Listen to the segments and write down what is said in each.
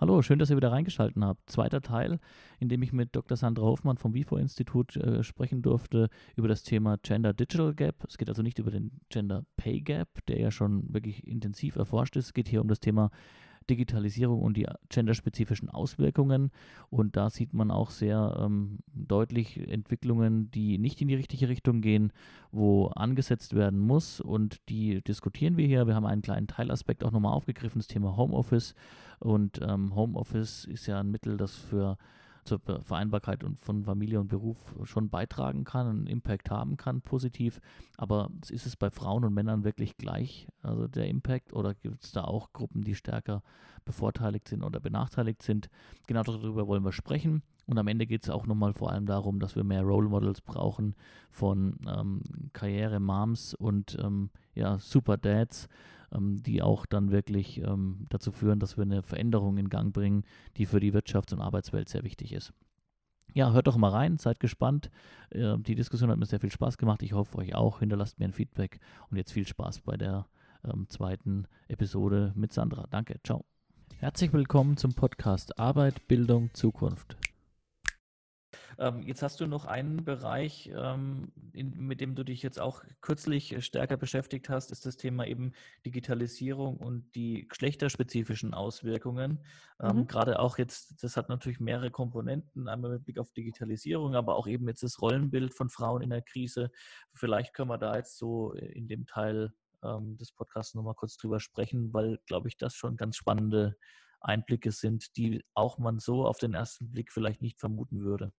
Hallo, schön, dass ihr wieder reingeschaltet habt. Zweiter Teil, in dem ich mit Dr. Sandra Hoffmann vom WIFO-Institut äh, sprechen durfte über das Thema Gender Digital Gap. Es geht also nicht über den Gender Pay Gap, der ja schon wirklich intensiv erforscht ist. Es geht hier um das Thema Digitalisierung und die genderspezifischen Auswirkungen. Und da sieht man auch sehr ähm, deutlich Entwicklungen, die nicht in die richtige Richtung gehen, wo angesetzt werden muss. Und die diskutieren wir hier. Wir haben einen kleinen Teilaspekt auch nochmal aufgegriffen, das Thema Homeoffice. Und ähm, Homeoffice ist ja ein Mittel, das für zur Vereinbarkeit von Familie und Beruf schon beitragen kann, einen Impact haben kann, positiv. Aber ist es bei Frauen und Männern wirklich gleich, also der Impact, oder gibt es da auch Gruppen, die stärker bevorteiligt sind oder benachteiligt sind? Genau darüber wollen wir sprechen. Und am Ende geht es auch nochmal vor allem darum, dass wir mehr Role Models brauchen von ähm, Karriere-Moms und ähm, ja, Super Dads, ähm, die auch dann wirklich ähm, dazu führen, dass wir eine Veränderung in Gang bringen, die für die Wirtschafts- und Arbeitswelt sehr wichtig ist. Ja, hört doch mal rein, seid gespannt. Äh, die Diskussion hat mir sehr viel Spaß gemacht. Ich hoffe, euch auch. Hinterlasst mir ein Feedback und jetzt viel Spaß bei der ähm, zweiten Episode mit Sandra. Danke, ciao. Herzlich willkommen zum Podcast Arbeit, Bildung, Zukunft. Ähm, jetzt hast du noch einen Bereich, ähm, in, mit dem du dich jetzt auch kürzlich äh, stärker beschäftigt hast, ist das Thema eben Digitalisierung und die geschlechterspezifischen Auswirkungen. Ähm, mhm. Gerade auch jetzt, das hat natürlich mehrere Komponenten, einmal mit Blick auf Digitalisierung, aber auch eben jetzt das Rollenbild von Frauen in der Krise. Vielleicht können wir da jetzt so in dem Teil ähm, des Podcasts nochmal kurz drüber sprechen, weil, glaube ich, das schon ganz spannende Einblicke sind, die auch man so auf den ersten Blick vielleicht nicht vermuten würde.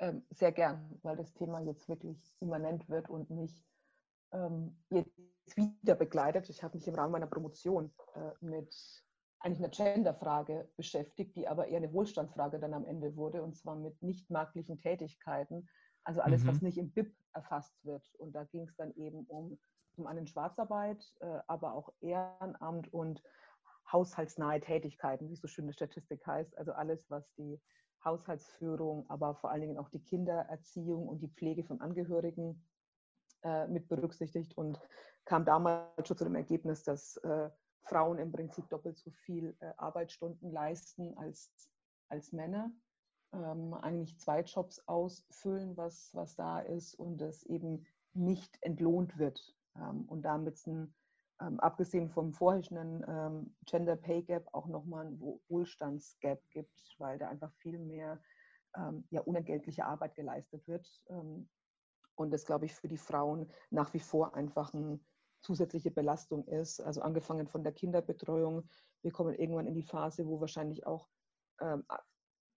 Ähm, sehr gern, weil das Thema jetzt wirklich immanent wird und mich ähm, jetzt wieder begleitet. Ich habe mich im Rahmen meiner Promotion äh, mit eigentlich einer Genderfrage beschäftigt, die aber eher eine Wohlstandsfrage dann am Ende wurde, und zwar mit nicht marktlichen Tätigkeiten, also alles, mhm. was nicht im BIP erfasst wird. Und da ging es dann eben um zum einen Schwarzarbeit, äh, aber auch Ehrenamt und haushaltsnahe Tätigkeiten, wie es so schön eine Statistik heißt, also alles, was die Haushaltsführung, aber vor allen Dingen auch die Kindererziehung und die Pflege von Angehörigen äh, mit berücksichtigt und kam damals schon zu dem Ergebnis, dass äh, Frauen im Prinzip doppelt so viel äh, Arbeitsstunden leisten als, als Männer, ähm, eigentlich zwei Jobs ausfüllen, was, was da ist und es eben nicht entlohnt wird ähm, und damit ein ähm, abgesehen vom vorherrschenden ähm, Gender Pay Gap auch nochmal ein Wohlstandsgap gibt, weil da einfach viel mehr ähm, ja, unentgeltliche Arbeit geleistet wird. Ähm, und das, glaube ich, für die Frauen nach wie vor einfach eine zusätzliche Belastung ist. Also angefangen von der Kinderbetreuung. Wir kommen irgendwann in die Phase, wo wahrscheinlich auch ähm,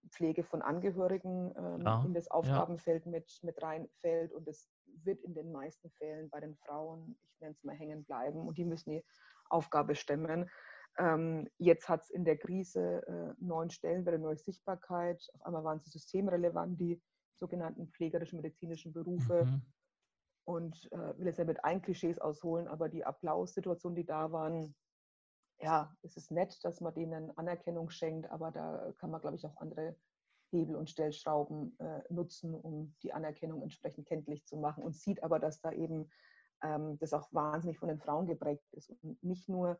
Pflege von Angehörigen ähm, ja, in das Aufgabenfeld ja. mit, mit reinfällt. Und es wird in den meisten Fällen bei den Frauen, ich nenne es mal, hängen bleiben. Und die müssen die Aufgabe stemmen. Ähm, jetzt hat es in der Krise äh, neuen Stellenwert, neue Sichtbarkeit. Auf einmal waren sie systemrelevant, die sogenannten pflegerischen, medizinischen Berufe. Mhm. Und äh, will jetzt ja mit ein Klischees ausholen, aber die Applaussituationen, die da waren, ja, es ist nett, dass man denen Anerkennung schenkt, aber da kann man, glaube ich, auch andere Hebel und Stellschrauben äh, nutzen, um die Anerkennung entsprechend kenntlich zu machen und sieht aber, dass da eben ähm, das auch wahnsinnig von den Frauen geprägt ist und nicht nur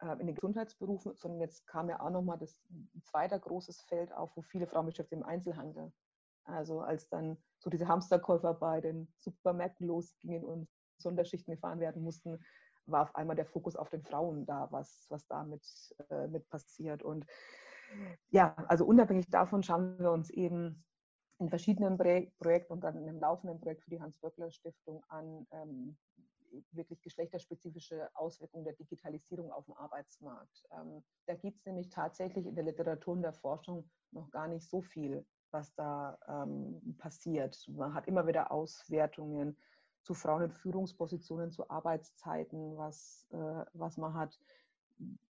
äh, in den Gesundheitsberufen, sondern jetzt kam ja auch nochmal das zweite großes Feld auf, wo viele Frauen beschäftigt im Einzelhandel. Also als dann so diese Hamsterkäufer bei den Supermärkten losgingen und Sonderschichten gefahren werden mussten, war auf einmal der Fokus auf den Frauen da, was, was damit äh, mit passiert. Und ja, also unabhängig davon schauen wir uns eben in verschiedenen Projekten und dann in einem laufenden Projekt für die Hans-Böckler-Stiftung an, ähm, wirklich geschlechterspezifische Auswirkungen der Digitalisierung auf dem Arbeitsmarkt. Ähm, da gibt es nämlich tatsächlich in der Literatur und der Forschung noch gar nicht so viel, was da ähm, passiert. Man hat immer wieder Auswertungen zu Frauen in Führungspositionen, zu Arbeitszeiten, was, äh, was man hat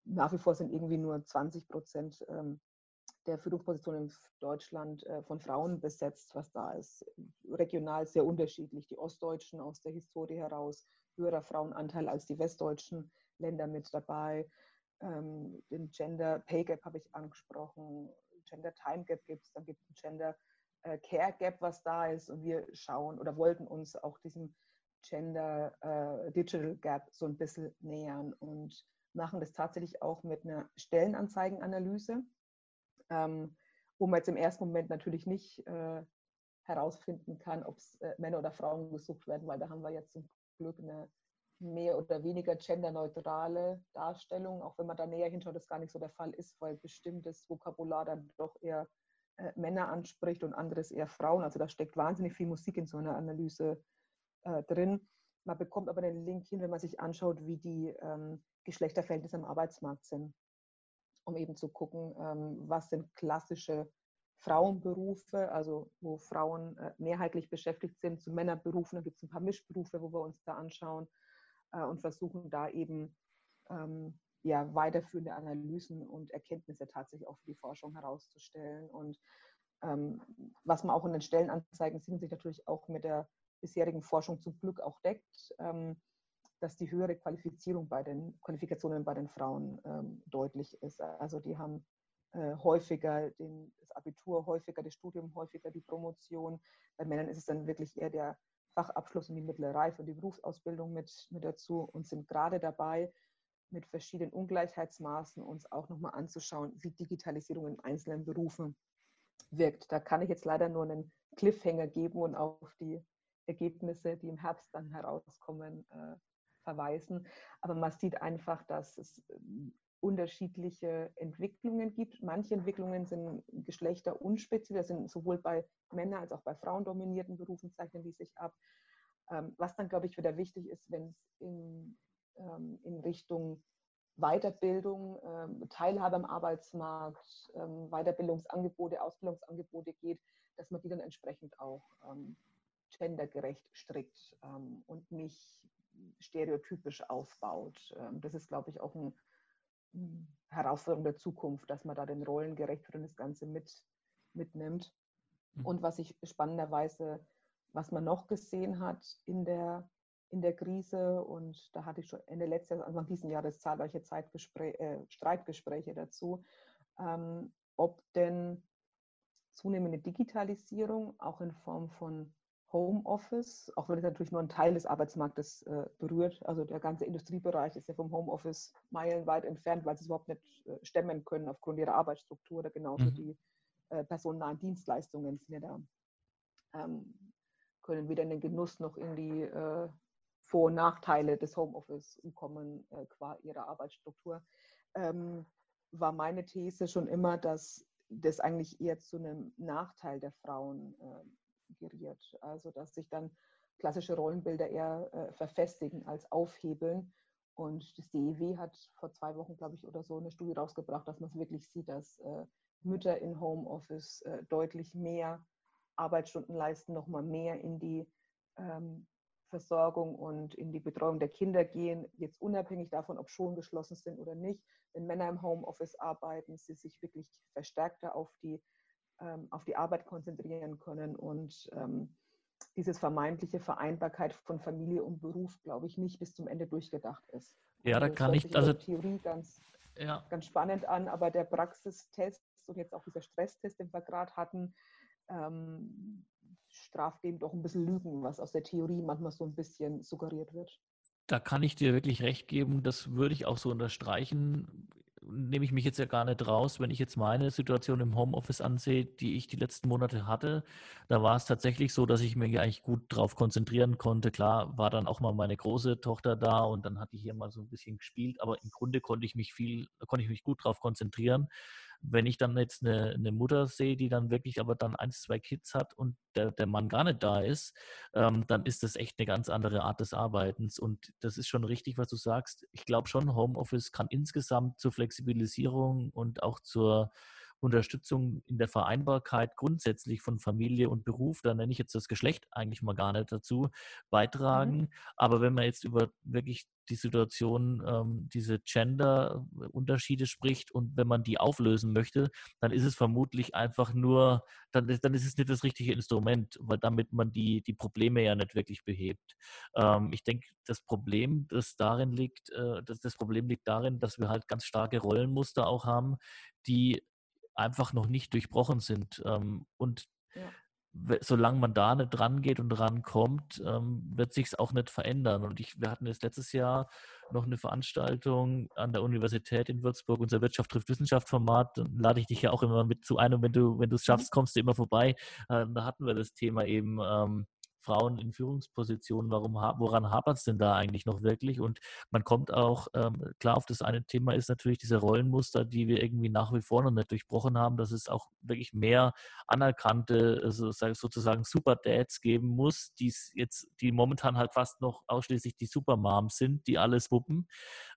nach wie vor sind irgendwie nur 20 Prozent ähm, der Führungspositionen in Deutschland äh, von Frauen besetzt, was da ist. Regional sehr unterschiedlich. Die Ostdeutschen aus der Historie heraus, höherer Frauenanteil als die westdeutschen Länder mit dabei. Ähm, den Gender Pay Gap habe ich angesprochen. Gender Time Gap gibt es, dann gibt es Gender äh, Care Gap, was da ist. Und wir schauen oder wollten uns auch diesem Gender äh, Digital Gap so ein bisschen nähern und machen das tatsächlich auch mit einer Stellenanzeigenanalyse, ähm, wo man jetzt im ersten Moment natürlich nicht äh, herausfinden kann, ob es äh, Männer oder Frauen gesucht werden, weil da haben wir jetzt zum Glück eine mehr oder weniger genderneutrale Darstellung, auch wenn man da näher hinschaut, das gar nicht so der Fall ist, weil bestimmtes Vokabular dann doch eher äh, Männer anspricht und anderes eher Frauen. Also da steckt wahnsinnig viel Musik in so einer Analyse äh, drin. Man bekommt aber den Link hin, wenn man sich anschaut, wie die ähm, Geschlechterverhältnisse am Arbeitsmarkt sind, um eben zu gucken, ähm, was sind klassische Frauenberufe, also wo Frauen äh, mehrheitlich beschäftigt sind, zu Männerberufen. Da gibt es ein paar Mischberufe, wo wir uns da anschauen äh, und versuchen da eben ähm, ja, weiterführende Analysen und Erkenntnisse tatsächlich auch für die Forschung herauszustellen. Und ähm, was man auch in den Stellenanzeigen sieht, sich natürlich auch mit der bisherigen Forschung zum Glück auch deckt, ähm, dass die höhere Qualifizierung bei den Qualifikationen bei den Frauen ähm, deutlich ist. Also die haben äh, häufiger den, das Abitur, häufiger das Studium, häufiger die Promotion. Bei Männern ist es dann wirklich eher der Fachabschluss und die mittlere Reife und die Berufsausbildung mit, mit dazu und sind gerade dabei, mit verschiedenen Ungleichheitsmaßen uns auch nochmal anzuschauen, wie Digitalisierung in einzelnen Berufen wirkt. Da kann ich jetzt leider nur einen Cliffhanger geben und auf die Ergebnisse, die im Herbst dann herauskommen, äh, verweisen. Aber man sieht einfach, dass es ähm, unterschiedliche Entwicklungen gibt. Manche Entwicklungen sind geschlechterunspezifisch, das sind sowohl bei Männern als auch bei Frauen dominierten Berufen zeichnen die sich ab. Ähm, was dann, glaube ich, wieder wichtig ist, wenn es in, in Richtung Weiterbildung, ähm, Teilhabe am Arbeitsmarkt, Weiterbildungsangebote, Ausbildungsangebote geht, dass man die dann entsprechend auch gendergerecht strickt und nicht stereotypisch aufbaut. Das ist, glaube ich, auch ein Herausforderung der Zukunft, dass man da den Rollen gerecht und das Ganze mit, mitnimmt. Mhm. Und was ich spannenderweise, was man noch gesehen hat in der, in der Krise, und da hatte ich schon Ende letztes Jahres, Anfang dieses Jahres zahlreiche äh, Streitgespräche dazu, ähm, ob denn zunehmende Digitalisierung auch in Form von Homeoffice, auch wenn es natürlich nur ein Teil des Arbeitsmarktes äh, berührt. Also der ganze Industriebereich ist ja vom Homeoffice meilenweit entfernt, weil sie es überhaupt nicht äh, stemmen können aufgrund ihrer Arbeitsstruktur oder genauso mhm. die äh, personennahen Dienstleistungen sind ja da, ähm, können weder in den Genuss noch in die äh, Vor- und Nachteile des Homeoffice kommen äh, qua ihrer Arbeitsstruktur. Ähm, war meine These schon immer, dass das eigentlich eher zu einem Nachteil der Frauen äh, geriert. Also dass sich dann klassische Rollenbilder eher äh, verfestigen als aufhebeln. Und das DEW hat vor zwei Wochen, glaube ich, oder so eine Studie rausgebracht, dass man wirklich sieht, dass äh, Mütter in Homeoffice äh, deutlich mehr Arbeitsstunden leisten, nochmal mehr in die ähm, Versorgung und in die Betreuung der Kinder gehen, jetzt unabhängig davon, ob Schulen geschlossen sind oder nicht. Wenn Männer im Homeoffice arbeiten, sie sich wirklich verstärkter auf die ähm, auf die Arbeit konzentrieren können und ähm, dieses vermeintliche Vereinbarkeit von Familie und Beruf, glaube ich, nicht bis zum Ende durchgedacht ist. Ja, da also kann ich also Theorie ganz, ja. ganz spannend an, aber der Praxistest und jetzt auch dieser Stresstest, den wir gerade hatten, ähm, straft dem doch ein bisschen Lügen, was aus der Theorie manchmal so ein bisschen suggeriert wird. Da kann ich dir wirklich recht geben, das würde ich auch so unterstreichen nehme ich mich jetzt ja gar nicht raus, wenn ich jetzt meine Situation im Homeoffice ansehe, die ich die letzten Monate hatte. Da war es tatsächlich so, dass ich mich eigentlich gut darauf konzentrieren konnte. Klar war dann auch mal meine große Tochter da und dann hatte ich hier mal so ein bisschen gespielt, aber im Grunde konnte ich mich viel, konnte ich mich gut darauf konzentrieren. Wenn ich dann jetzt eine, eine, Mutter sehe, die dann wirklich aber dann eins, zwei Kids hat und der, der Mann gar nicht da ist, ähm, dann ist das echt eine ganz andere Art des Arbeitens. Und das ist schon richtig, was du sagst. Ich glaube schon, Homeoffice kann insgesamt zur Flexibilisierung und auch zur Unterstützung in der Vereinbarkeit grundsätzlich von Familie und Beruf, da nenne ich jetzt das Geschlecht eigentlich mal gar nicht dazu, mhm. beitragen. Mhm. Aber wenn man jetzt über wirklich die Situation, ähm, diese Gender-Unterschiede spricht und wenn man die auflösen möchte, dann ist es vermutlich einfach nur, dann, dann ist es nicht das richtige Instrument, weil damit man die, die Probleme ja nicht wirklich behebt. Ähm, ich denke, das Problem, das darin liegt, äh, das, das Problem liegt darin, dass wir halt ganz starke Rollenmuster auch haben, die einfach noch nicht durchbrochen sind. Ähm, und ja solange man da nicht dran geht und rankommt, ähm, wird sich es auch nicht verändern. Und ich, wir hatten jetzt letztes Jahr noch eine Veranstaltung an der Universität in Würzburg, unser Wirtschaft trifft Wissenschaft Format. Dann lade ich dich ja auch immer mit zu ein und wenn du, wenn du es mhm. schaffst, kommst du immer vorbei. Äh, da hatten wir das Thema eben ähm, Frauen in Führungspositionen, warum, woran hapert es denn da eigentlich noch wirklich? Und man kommt auch, ähm, klar, auf das eine Thema ist natürlich diese Rollenmuster, die wir irgendwie nach wie vor noch nicht durchbrochen haben, dass es auch wirklich mehr anerkannte, also sozusagen Super-Dads geben muss, die jetzt, die momentan halt fast noch ausschließlich die Supermoms sind, die alles wuppen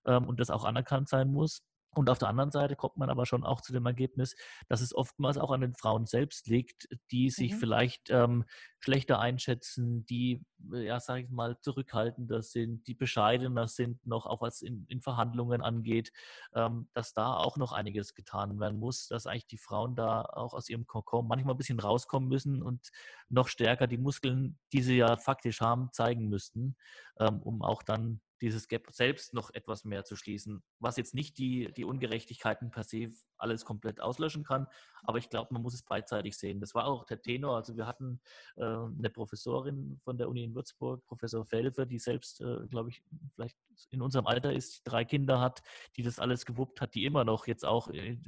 ähm, und das auch anerkannt sein muss. Und auf der anderen Seite kommt man aber schon auch zu dem Ergebnis, dass es oftmals auch an den Frauen selbst liegt, die sich mhm. vielleicht ähm, schlechter einschätzen, die, äh, ja, sage ich mal, zurückhaltender sind, die bescheidener sind, noch auch was in, in Verhandlungen angeht, ähm, dass da auch noch einiges getan werden muss, dass eigentlich die Frauen da auch aus ihrem Kokon manchmal ein bisschen rauskommen müssen und noch stärker die Muskeln, die sie ja faktisch haben, zeigen müssten, ähm, um auch dann dieses Gap selbst noch etwas mehr zu schließen, was jetzt nicht die, die Ungerechtigkeiten per se alles komplett auslöschen kann, aber ich glaube, man muss es beidseitig sehen. Das war auch der Tenor. Also wir hatten äh, eine Professorin von der Uni in Würzburg, Professor Felfer, die selbst, äh, glaube ich, vielleicht in unserem Alter ist, drei Kinder hat, die das alles gewuppt hat, die immer noch jetzt auch äh,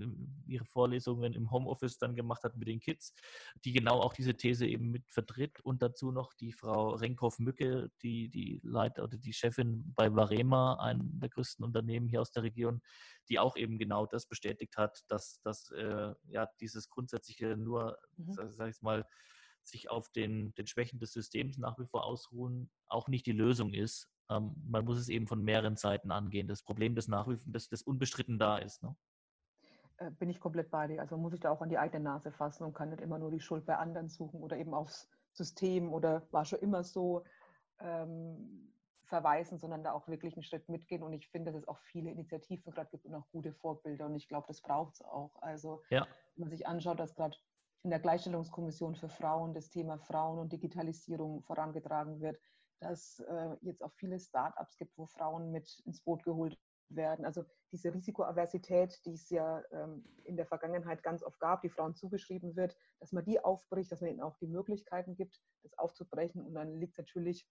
ihre Vorlesungen im Homeoffice dann gemacht hat mit den Kids, die genau auch diese These eben mit vertritt und dazu noch die Frau Renkhoff-Mücke, die die Leiter oder die Chefin bei Varema, einem der größten Unternehmen hier aus der Region, die auch eben genau das bestätigt hat, dass, dass äh, ja, dieses grundsätzliche nur, mhm. sag ich mal, sich auf den, den Schwächen des Systems nach wie vor ausruhen, auch nicht die Lösung ist. Ähm, man muss es eben von mehreren Seiten angehen. Das Problem, das nach wie vor, das, das unbestritten da ist. Ne? Äh, bin ich komplett bei dir. Also man muss sich da auch an die eigene Nase fassen und kann nicht immer nur die Schuld bei anderen suchen oder eben aufs System oder war schon immer so. Ähm, verweisen, sondern da auch wirklich einen Schritt mitgehen. Und ich finde, dass es auch viele Initiativen gerade gibt und auch gute Vorbilder. Und ich glaube, das braucht es auch. Also, ja. wenn man sich anschaut, dass gerade in der Gleichstellungskommission für Frauen das Thema Frauen und Digitalisierung vorangetragen wird, dass äh, jetzt auch viele Start-ups gibt, wo Frauen mit ins Boot geholt werden. Also diese Risikoaversität, die es ja ähm, in der Vergangenheit ganz oft gab, die Frauen zugeschrieben wird, dass man die aufbricht, dass man ihnen auch die Möglichkeiten gibt, das aufzubrechen. Und dann liegt es natürlich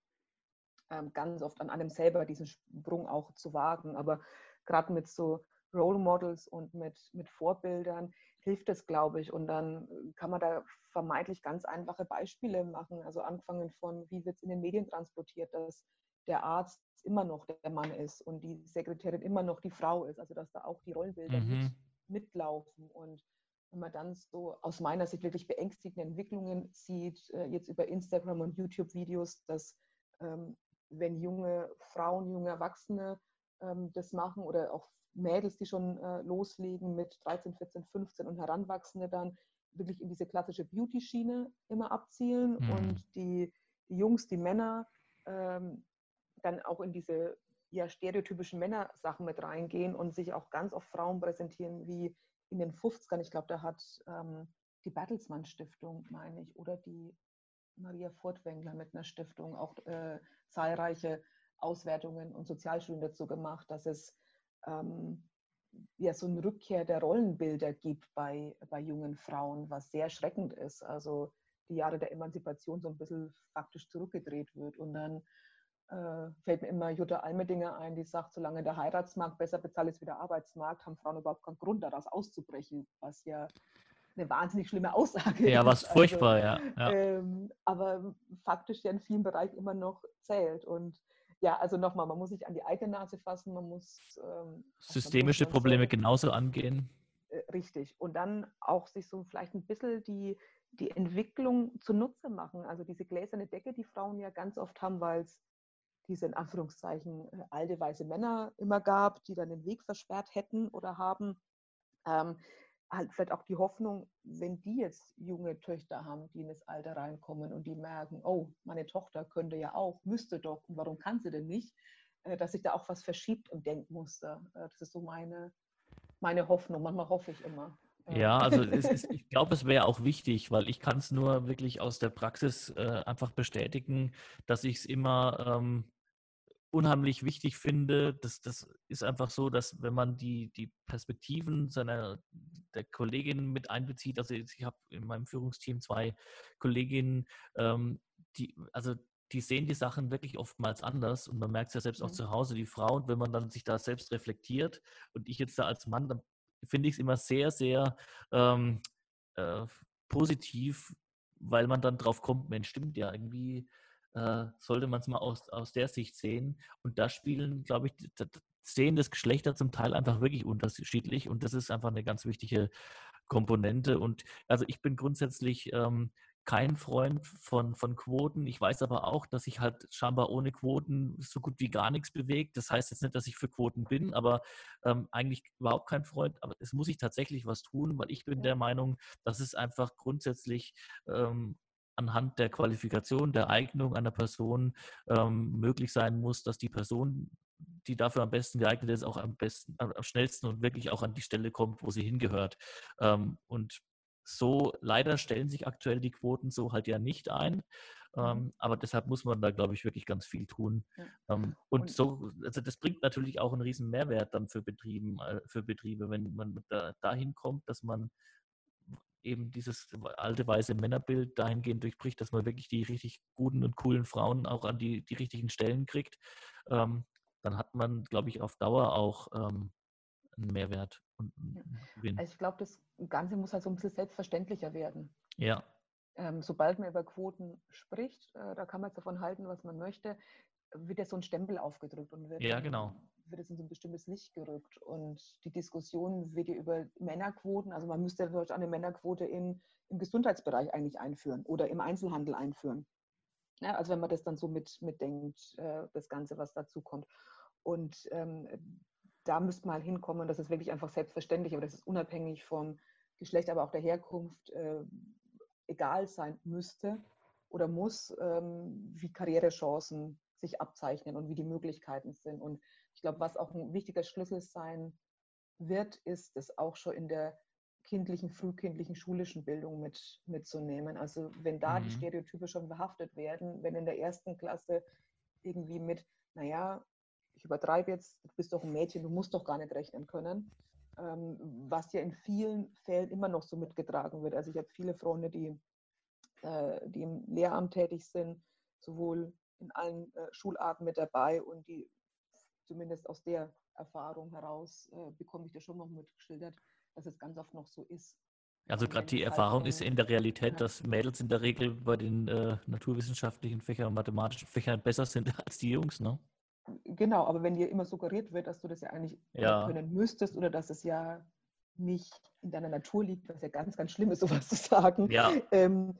ganz oft an einem selber, diesen Sprung auch zu wagen. Aber gerade mit so Role Models und mit, mit Vorbildern hilft es, glaube ich. Und dann kann man da vermeintlich ganz einfache Beispiele machen. Also angefangen von, wie wird es in den Medien transportiert, dass der Arzt immer noch der Mann ist und die Sekretärin immer noch die Frau ist. Also dass da auch die Rollenbilder mhm. mit, mitlaufen. Und wenn man dann so aus meiner Sicht wirklich beängstigende Entwicklungen sieht, äh, jetzt über Instagram und YouTube-Videos, dass ähm, wenn junge Frauen, junge Erwachsene ähm, das machen oder auch Mädels, die schon äh, loslegen mit 13, 14, 15 und Heranwachsende dann wirklich in diese klassische Beauty-Schiene immer abzielen mhm. und die, die, Jungs, die Männer ähm, dann auch in diese ja, stereotypischen Männersachen mit reingehen und sich auch ganz oft Frauen präsentieren wie in den 50ern. Ich glaube, da hat ähm, die Bertelsmann Stiftung, meine ich, oder die Maria Furtwängler mit einer Stiftung auch äh, zahlreiche Auswertungen und Sozialstudien dazu gemacht, dass es ähm, ja so eine Rückkehr der Rollenbilder gibt bei, bei jungen Frauen, was sehr schreckend ist. Also die Jahre der Emanzipation so ein bisschen faktisch zurückgedreht wird. Und dann äh, fällt mir immer Jutta Almedinger ein, die sagt, solange der Heiratsmarkt besser bezahlt ist wie der Arbeitsmarkt, haben Frauen überhaupt keinen Grund, daraus auszubrechen, was ja eine wahnsinnig schlimme Aussage. Ja, was also, furchtbar, ja. ja. Ähm, aber faktisch ja in vielen Bereichen immer noch zählt. Und ja, also nochmal, man muss sich an die eigene Nase fassen, man muss ähm, systemische man Probleme so, genauso angehen. Äh, richtig. Und dann auch sich so vielleicht ein bisschen die, die Entwicklung zunutze machen. Also diese gläserne Decke, die Frauen ja ganz oft haben, weil es diese in Anführungszeichen äh, alte weiße Männer immer gab, die dann den Weg versperrt hätten oder haben. Ähm, halt vielleicht auch die Hoffnung, wenn die jetzt junge Töchter haben, die in das Alter reinkommen und die merken, oh, meine Tochter könnte ja auch, müsste doch, und warum kann sie denn nicht, äh, dass sich da auch was verschiebt im Denkmuster. Äh, das ist so meine, meine Hoffnung. Manchmal hoffe ich immer. Ja, also ist, ich glaube, es wäre auch wichtig, weil ich kann es nur wirklich aus der Praxis äh, einfach bestätigen, dass ich es immer ähm, unheimlich wichtig finde, das, das ist einfach so, dass wenn man die, die Perspektiven seiner der Kolleginnen mit einbezieht, also ich habe in meinem Führungsteam zwei Kolleginnen, ähm, die, also die sehen die Sachen wirklich oftmals anders und man merkt es ja selbst auch mhm. zu Hause, die Frauen, wenn man dann sich da selbst reflektiert und ich jetzt da als Mann, dann finde ich es immer sehr, sehr ähm, äh, positiv, weil man dann drauf kommt, Mensch, stimmt ja, irgendwie äh, sollte man es mal aus, aus der Sicht sehen. Und da spielen, glaube ich, sehen das Geschlechter zum Teil einfach wirklich unterschiedlich und das ist einfach eine ganz wichtige Komponente. Und also ich bin grundsätzlich ähm, kein Freund von, von Quoten. Ich weiß aber auch, dass sich halt scheinbar ohne Quoten so gut wie gar nichts bewegt. Das heißt jetzt nicht, dass ich für Quoten bin, aber ähm, eigentlich überhaupt kein Freund. Aber es muss sich tatsächlich was tun, weil ich bin der Meinung, dass es einfach grundsätzlich ähm, anhand der Qualifikation, der Eignung einer Person ähm, möglich sein muss, dass die Person, die dafür am besten geeignet ist, auch am besten, am schnellsten und wirklich auch an die Stelle kommt, wo sie hingehört. Ähm, und so leider stellen sich aktuell die Quoten so halt ja nicht ein. Mhm. Ähm, aber deshalb muss man da, glaube ich, wirklich ganz viel tun. Ja. Ähm, und, und, so, also das bringt natürlich auch einen riesen Mehrwert dann für Betrieben, äh, für Betriebe, wenn man da, dahin kommt, dass man eben dieses alte weiße Männerbild dahingehend durchbricht, dass man wirklich die richtig guten und coolen Frauen auch an die, die richtigen Stellen kriegt, ähm, dann hat man, glaube ich, auf Dauer auch ähm, einen Mehrwert und einen. Also ich glaube, das Ganze muss halt so ein bisschen selbstverständlicher werden. Ja. Ähm, sobald man über Quoten spricht, äh, da kann man jetzt davon halten, was man möchte, wird ja so ein Stempel aufgedrückt und wird, ja, genau. Wird es in so ein bestimmtes Licht gerückt. Und die Diskussion wird über Männerquoten, also man müsste ja eine Männerquote in, im Gesundheitsbereich eigentlich einführen oder im Einzelhandel einführen. Ja, also wenn man das dann so mit, mitdenkt, äh, das Ganze, was dazu kommt. Und ähm, da müsste man halt hinkommen, und das ist wirklich einfach selbstverständlich, aber das ist unabhängig vom Geschlecht, aber auch der Herkunft äh, egal sein müsste oder muss, ähm, wie Karrierechancen sich abzeichnen und wie die Möglichkeiten sind. Und ich glaube, was auch ein wichtiger Schlüssel sein wird, ist, das auch schon in der kindlichen, frühkindlichen schulischen Bildung mit, mitzunehmen. Also wenn da mhm. die Stereotype schon behaftet werden, wenn in der ersten Klasse irgendwie mit, naja, ich übertreibe jetzt, du bist doch ein Mädchen, du musst doch gar nicht rechnen können, ähm, was ja in vielen Fällen immer noch so mitgetragen wird. Also ich habe viele Freunde, die, äh, die im Lehramt tätig sind, sowohl in allen äh, Schularten mit dabei und die zumindest aus der Erfahrung heraus äh, bekomme ich das schon noch mitgeschildert, dass es ganz oft noch so ist. Also gerade die Erfahrung ist in der Realität, dass Mädels in der Regel bei den äh, naturwissenschaftlichen Fächern und mathematischen Fächern besser sind als die Jungs, ne? Genau, aber wenn dir immer suggeriert wird, dass du das ja eigentlich ja. können müsstest oder dass es ja nicht in deiner Natur liegt, was ja ganz, ganz schlimm ist, sowas zu sagen, ja. ähm,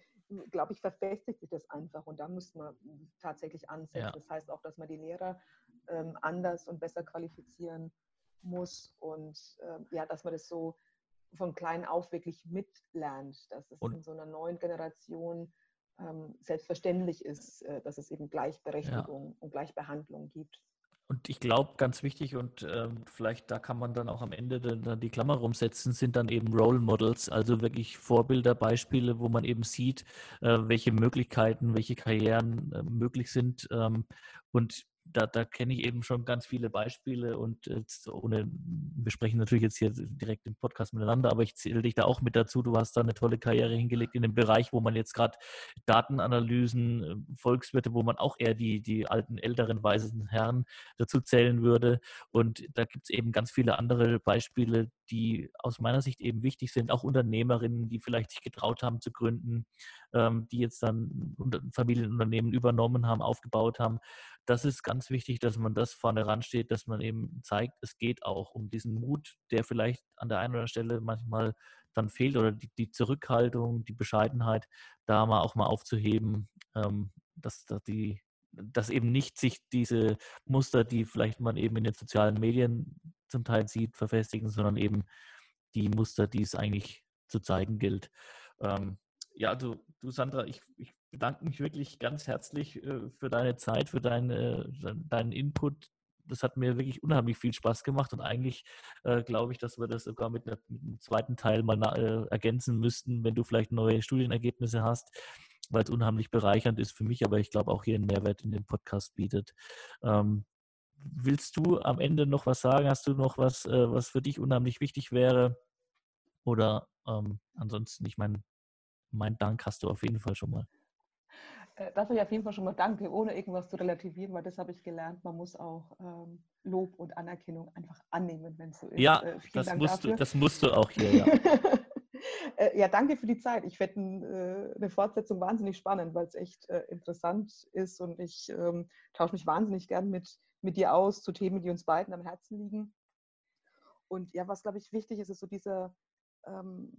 glaube ich, verfestigt sich das einfach und da müsste man tatsächlich ansetzen. Ja. Das heißt auch, dass man die Lehrer ähm, anders und besser qualifizieren muss und ähm, ja, dass man das so von klein auf wirklich mitlernt, dass es und in so einer neuen Generation ähm, selbstverständlich ist, äh, dass es eben Gleichberechtigung ja. und Gleichbehandlung gibt. Und ich glaube, ganz wichtig und äh, vielleicht da kann man dann auch am Ende dann die Klammer rumsetzen, sind dann eben Role Models, also wirklich Vorbilder, Beispiele, wo man eben sieht, äh, welche Möglichkeiten, welche Karrieren äh, möglich sind. Ähm, und da, da kenne ich eben schon ganz viele Beispiele und ohne, wir sprechen natürlich jetzt hier direkt im Podcast miteinander, aber ich zähle dich da auch mit dazu. Du hast da eine tolle Karriere hingelegt in dem Bereich, wo man jetzt gerade Datenanalysen, äh, Volkswirte, wo man auch eher die, die alten, älteren, weisen Herren dazu zählen würde. Und da gibt es eben ganz viele andere Beispiele, die aus meiner Sicht eben wichtig sind, auch Unternehmerinnen, die vielleicht sich getraut haben zu gründen, ähm, die jetzt dann Familienunternehmen übernommen haben, aufgebaut haben. Das ist ganz wichtig, dass man das vorne ransteht, dass man eben zeigt, es geht auch um diesen Mut, der vielleicht an der einen oder anderen Stelle manchmal dann fehlt oder die, die Zurückhaltung, die Bescheidenheit, da mal auch mal aufzuheben, ähm, dass, dass die dass eben nicht sich diese Muster, die vielleicht man eben in den sozialen Medien zum Teil sieht, verfestigen, sondern eben die Muster, die es eigentlich zu zeigen gilt. Ähm, ja, du, du Sandra, ich, ich, bedanke mich wirklich ganz herzlich äh, für deine Zeit, für deine, äh, deinen Input. Das hat mir wirklich unheimlich viel Spaß gemacht und eigentlich äh, glaube ich, dass wir das sogar mit, einer, mit einem zweiten Teil mal äh, ergänzen müssten, wenn du vielleicht neue Studienergebnisse hast, weil es unheimlich bereichernd ist für mich, aber ich glaube auch hier einen Mehrwert in dem Podcast bietet. Ähm, willst du am Ende noch was sagen? Hast du noch was, äh, was für dich unheimlich wichtig wäre? Oder ähm, ansonsten, ich meine, mein Dank hast du auf jeden Fall schon mal. Äh, dafür ich auf jeden Fall schon mal danke, ohne irgendwas zu relativieren, weil das habe ich gelernt. Man muss auch ähm, Lob und Anerkennung einfach annehmen, wenn es so ist. Ja, äh, das, Dank musst dafür. Du, das musst du auch hier, ja. äh, ja, danke für die Zeit. Ich fände äh, eine Fortsetzung wahnsinnig spannend, weil es echt äh, interessant ist und ich ähm, tausche mich wahnsinnig gern mit, mit dir aus zu Themen, die uns beiden am Herzen liegen. Und ja, was glaube ich wichtig ist, ist so dieser ähm,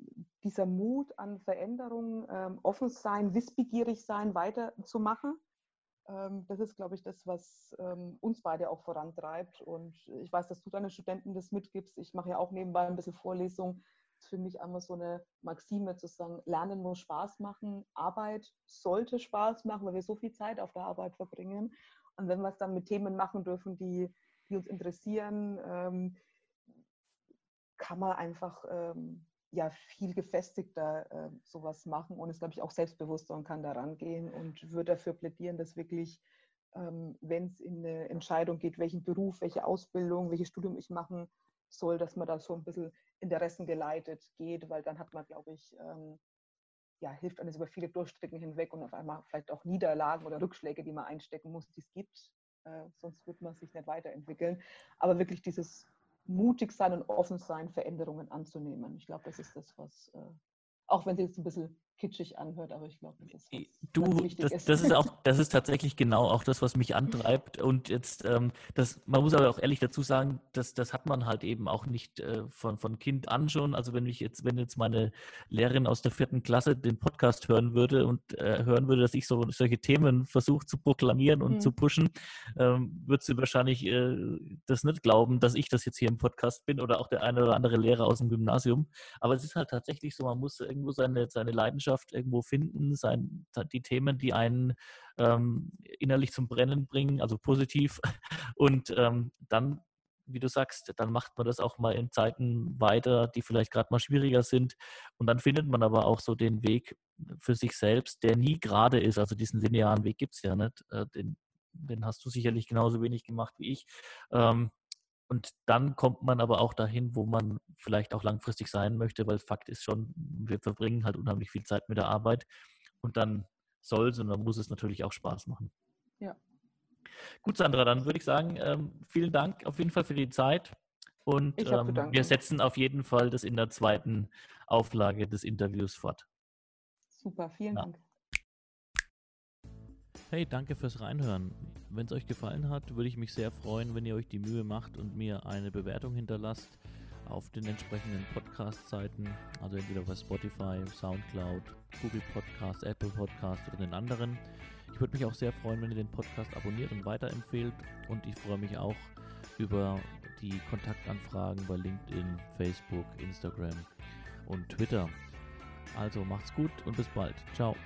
dieser Mut an Veränderungen, ähm, offen sein, wissbegierig sein, weiterzumachen. Ähm, das ist, glaube ich, das, was ähm, uns beide auch vorantreibt. Und ich weiß, dass du deinen Studenten das mitgibst. Ich mache ja auch nebenbei ein bisschen Vorlesung. Ist für mich einmal so eine Maxime zu sagen, Lernen muss Spaß machen, Arbeit sollte Spaß machen, weil wir so viel Zeit auf der Arbeit verbringen. Und wenn wir es dann mit Themen machen dürfen, die, die uns interessieren, ähm, kann man einfach ähm, ja viel gefestigter äh, sowas machen und ist, glaube ich, auch selbstbewusster und kann daran gehen und würde dafür plädieren, dass wirklich, ähm, wenn es in eine Entscheidung geht, welchen Beruf, welche Ausbildung, welches Studium ich machen soll, dass man da so ein bisschen Interessen geleitet geht, weil dann hat man, glaube ich, ähm, ja, hilft eines über viele Durchstrecken hinweg und auf einmal vielleicht auch Niederlagen oder Rückschläge, die man einstecken muss, die es gibt. Äh, sonst wird man sich nicht weiterentwickeln. Aber wirklich dieses mutig sein und offen sein, Veränderungen anzunehmen. Ich glaube, das ist das, was, äh, auch wenn es jetzt ein bisschen kitschig anhört, aber ich glaube, das ist was du, das, ist. das ist auch, das ist tatsächlich genau auch das, was mich antreibt. Und jetzt, ähm, das, man muss aber auch ehrlich dazu sagen, dass das hat man halt eben auch nicht äh, von, von Kind an schon. Also wenn ich jetzt, wenn jetzt meine Lehrerin aus der vierten Klasse den Podcast hören würde und äh, hören würde, dass ich so solche Themen versuche zu proklamieren und mhm. zu pushen, ähm, würde sie wahrscheinlich äh, das nicht glauben, dass ich das jetzt hier im Podcast bin oder auch der eine oder andere Lehrer aus dem Gymnasium. Aber es ist halt tatsächlich so, man muss irgendwo seine, seine Leidenschaft Leidenschaft irgendwo finden, sein, die Themen, die einen ähm, innerlich zum Brennen bringen, also positiv. Und ähm, dann, wie du sagst, dann macht man das auch mal in Zeiten weiter, die vielleicht gerade mal schwieriger sind. Und dann findet man aber auch so den Weg für sich selbst, der nie gerade ist. Also diesen linearen Weg gibt es ja nicht. Äh, den, den hast du sicherlich genauso wenig gemacht wie ich. Ähm, und dann kommt man aber auch dahin, wo man vielleicht auch langfristig sein möchte, weil Fakt ist schon, wir verbringen halt unheimlich viel Zeit mit der Arbeit. Und dann soll es und dann muss es natürlich auch Spaß machen. Ja. Gut, Sandra, dann würde ich sagen, ähm, vielen Dank auf jeden Fall für die Zeit. Und ähm, wir setzen auf jeden Fall das in der zweiten Auflage des Interviews fort. Super, vielen ja. Dank. Hey, danke fürs Reinhören. Wenn es euch gefallen hat, würde ich mich sehr freuen, wenn ihr euch die Mühe macht und mir eine Bewertung hinterlasst auf den entsprechenden Podcast-Seiten, also entweder bei Spotify, Soundcloud, Google Podcast, Apple Podcast oder den anderen. Ich würde mich auch sehr freuen, wenn ihr den Podcast abonniert und weiterempfehlt und ich freue mich auch über die Kontaktanfragen bei LinkedIn, Facebook, Instagram und Twitter. Also macht's gut und bis bald. Ciao.